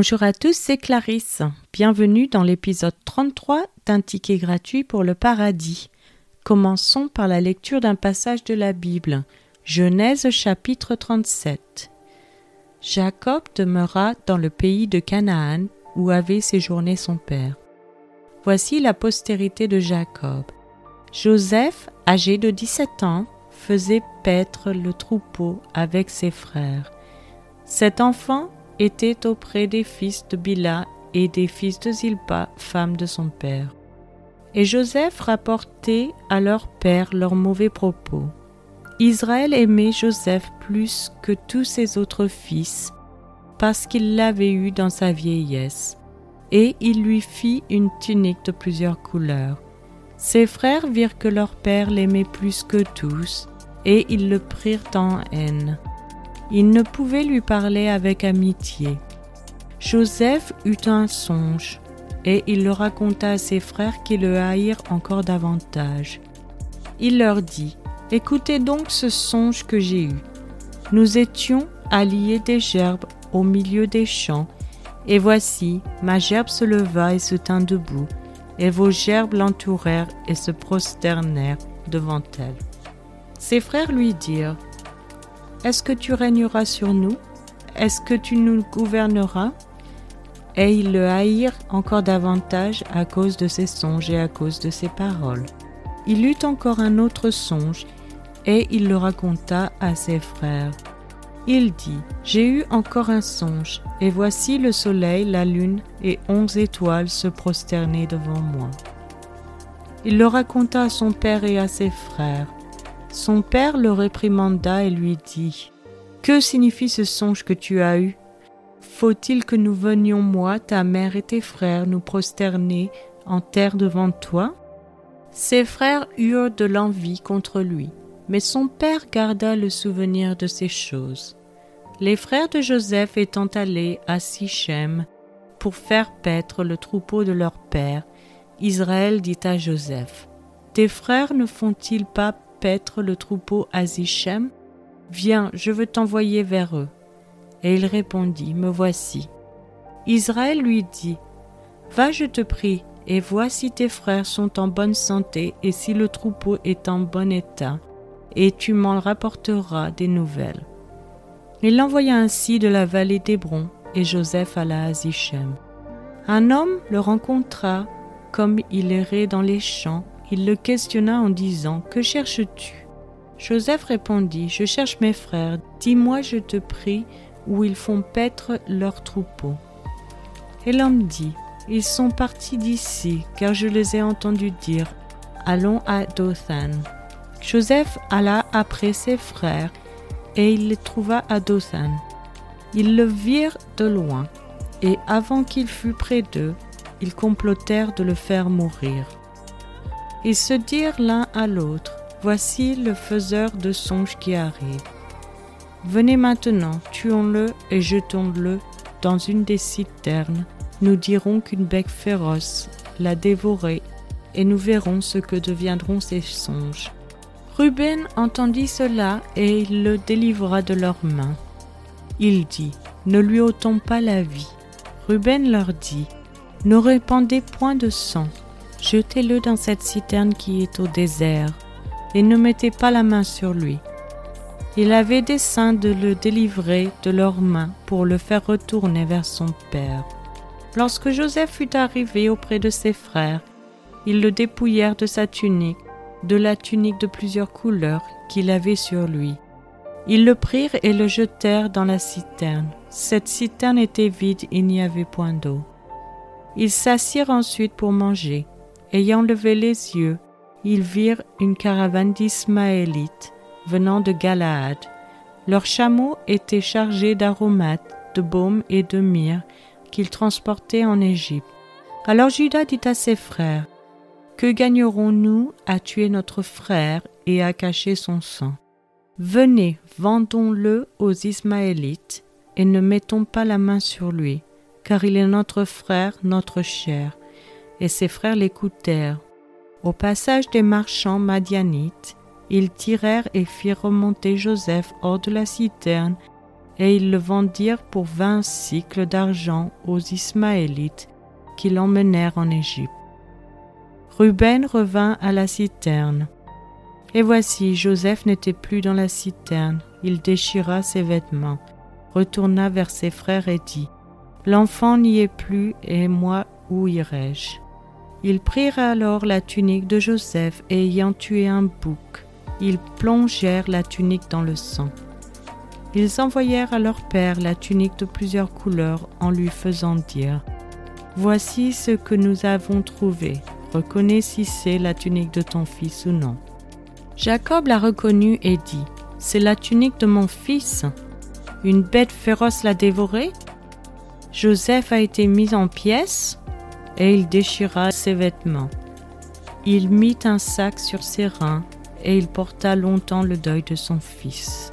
Bonjour à tous, c'est Clarisse. Bienvenue dans l'épisode 33 d'un ticket gratuit pour le paradis. Commençons par la lecture d'un passage de la Bible. Genèse chapitre 37. Jacob demeura dans le pays de Canaan où avait séjourné son père. Voici la postérité de Jacob. Joseph, âgé de 17 ans, faisait paître le troupeau avec ses frères. Cet enfant était auprès des fils de Bila et des fils de Zilpa, femme de son père. Et Joseph rapportait à leur père leurs mauvais propos. Israël aimait Joseph plus que tous ses autres fils, parce qu'il l'avait eu dans sa vieillesse, et il lui fit une tunique de plusieurs couleurs. Ses frères virent que leur père l'aimait plus que tous, et ils le prirent en haine. Il ne pouvait lui parler avec amitié. Joseph eut un songe, et il le raconta à ses frères qui le haïrent encore davantage. Il leur dit, Écoutez donc ce songe que j'ai eu. Nous étions alliés des gerbes au milieu des champs, et voici, ma gerbe se leva et se tint debout, et vos gerbes l'entourèrent et se prosternèrent devant elle. Ses frères lui dirent, est-ce que tu régneras sur nous? Est-ce que tu nous gouverneras? Et ils le haïrent encore davantage à cause de ses songes et à cause de ses paroles. Il eut encore un autre songe, et il le raconta à ses frères. Il dit, J'ai eu encore un songe, et voici le soleil, la lune et onze étoiles se prosterner devant moi. Il le raconta à son père et à ses frères. Son père le réprimanda et lui dit Que signifie ce songe que tu as eu? Faut-il que nous venions, moi, ta mère et tes frères, nous prosterner en terre devant toi? Ses frères eurent de l'envie contre lui, mais son père garda le souvenir de ces choses. Les frères de Joseph étant allés à Sichem pour faire paître le troupeau de leur père, Israël dit à Joseph Tes frères ne font-ils pas le troupeau à Zichem Viens, je veux t'envoyer vers eux. Et il répondit, Me voici. Israël lui dit, Va, je te prie, et vois si tes frères sont en bonne santé et si le troupeau est en bon état, et tu m'en rapporteras des nouvelles. Il l'envoya ainsi de la vallée d'Hébron, et Joseph alla à Zichem. Un homme le rencontra comme il errait dans les champs il le questionna en disant Que cherches-tu? Joseph répondit Je cherche mes frères. Dis-moi, je te prie, où ils font paître leurs troupeaux. Et l'homme dit Ils sont partis d'ici, car je les ai entendus dire Allons à Dothan. Joseph alla après ses frères, et il les trouva à Dothan. Ils le virent de loin, et avant qu'il fût près d'eux, ils complotèrent de le faire mourir. Ils se dirent l'un à l'autre, Voici le faiseur de songes qui arrive. Venez maintenant, tuons-le et jetons-le dans une des citernes. Nous dirons qu'une bec féroce l'a dévoré, et nous verrons ce que deviendront ses songes. Ruben entendit cela, et il le délivra de leurs mains. Il dit, Ne lui ôtons pas la vie. Ruben leur dit, Ne répandez point de sang, Jetez-le dans cette citerne qui est au désert, et ne mettez pas la main sur lui. Il avait dessein de le délivrer de leurs mains pour le faire retourner vers son père. Lorsque Joseph fut arrivé auprès de ses frères, ils le dépouillèrent de sa tunique, de la tunique de plusieurs couleurs qu'il avait sur lui. Ils le prirent et le jetèrent dans la citerne. Cette citerne était vide, il n'y avait point d'eau. Ils s'assirent ensuite pour manger. Ayant levé les yeux, ils virent une caravane d'Ismaélites venant de Galaad. Leurs chameaux étaient chargés d'aromates, de baumes et de myrrhe qu'ils transportaient en Égypte. Alors Judas dit à ses frères, Que gagnerons-nous à tuer notre frère et à cacher son sang? Venez, vendons-le aux Ismaélites, et ne mettons pas la main sur lui, car il est notre frère, notre chair et ses frères l'écoutèrent. Au passage des marchands madianites, ils tirèrent et firent remonter Joseph hors de la citerne et ils le vendirent pour vingt cycles d'argent aux Ismaélites qui l'emmenèrent en Égypte. Ruben revint à la citerne. Et voici, Joseph n'était plus dans la citerne. Il déchira ses vêtements, retourna vers ses frères et dit, L'enfant n'y est plus, et moi, où irai-je? Ils prirent alors la tunique de Joseph, et ayant tué un bouc, ils plongèrent la tunique dans le sang. Ils envoyèrent à leur père la tunique de plusieurs couleurs en lui faisant dire Voici ce que nous avons trouvé. Reconnais si c'est la tunique de ton fils ou non. Jacob la reconnut et dit C'est la tunique de mon fils. Une bête féroce l'a dévorée Joseph a été mis en pièces et il déchira ses vêtements. Il mit un sac sur ses reins et il porta longtemps le deuil de son fils.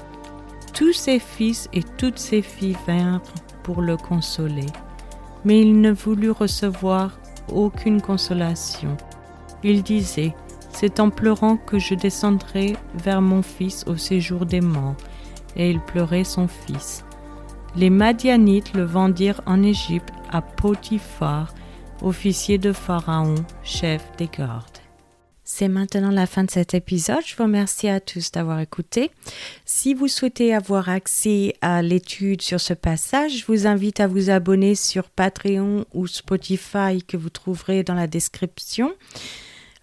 Tous ses fils et toutes ses filles vinrent pour le consoler, mais il ne voulut recevoir aucune consolation. Il disait, C'est en pleurant que je descendrai vers mon fils au séjour des morts. Et il pleurait son fils. Les Madianites le vendirent en Égypte à Potiphar, officier de Pharaon, chef des gardes. C'est maintenant la fin de cet épisode. Je vous remercie à tous d'avoir écouté. Si vous souhaitez avoir accès à l'étude sur ce passage, je vous invite à vous abonner sur Patreon ou Spotify que vous trouverez dans la description.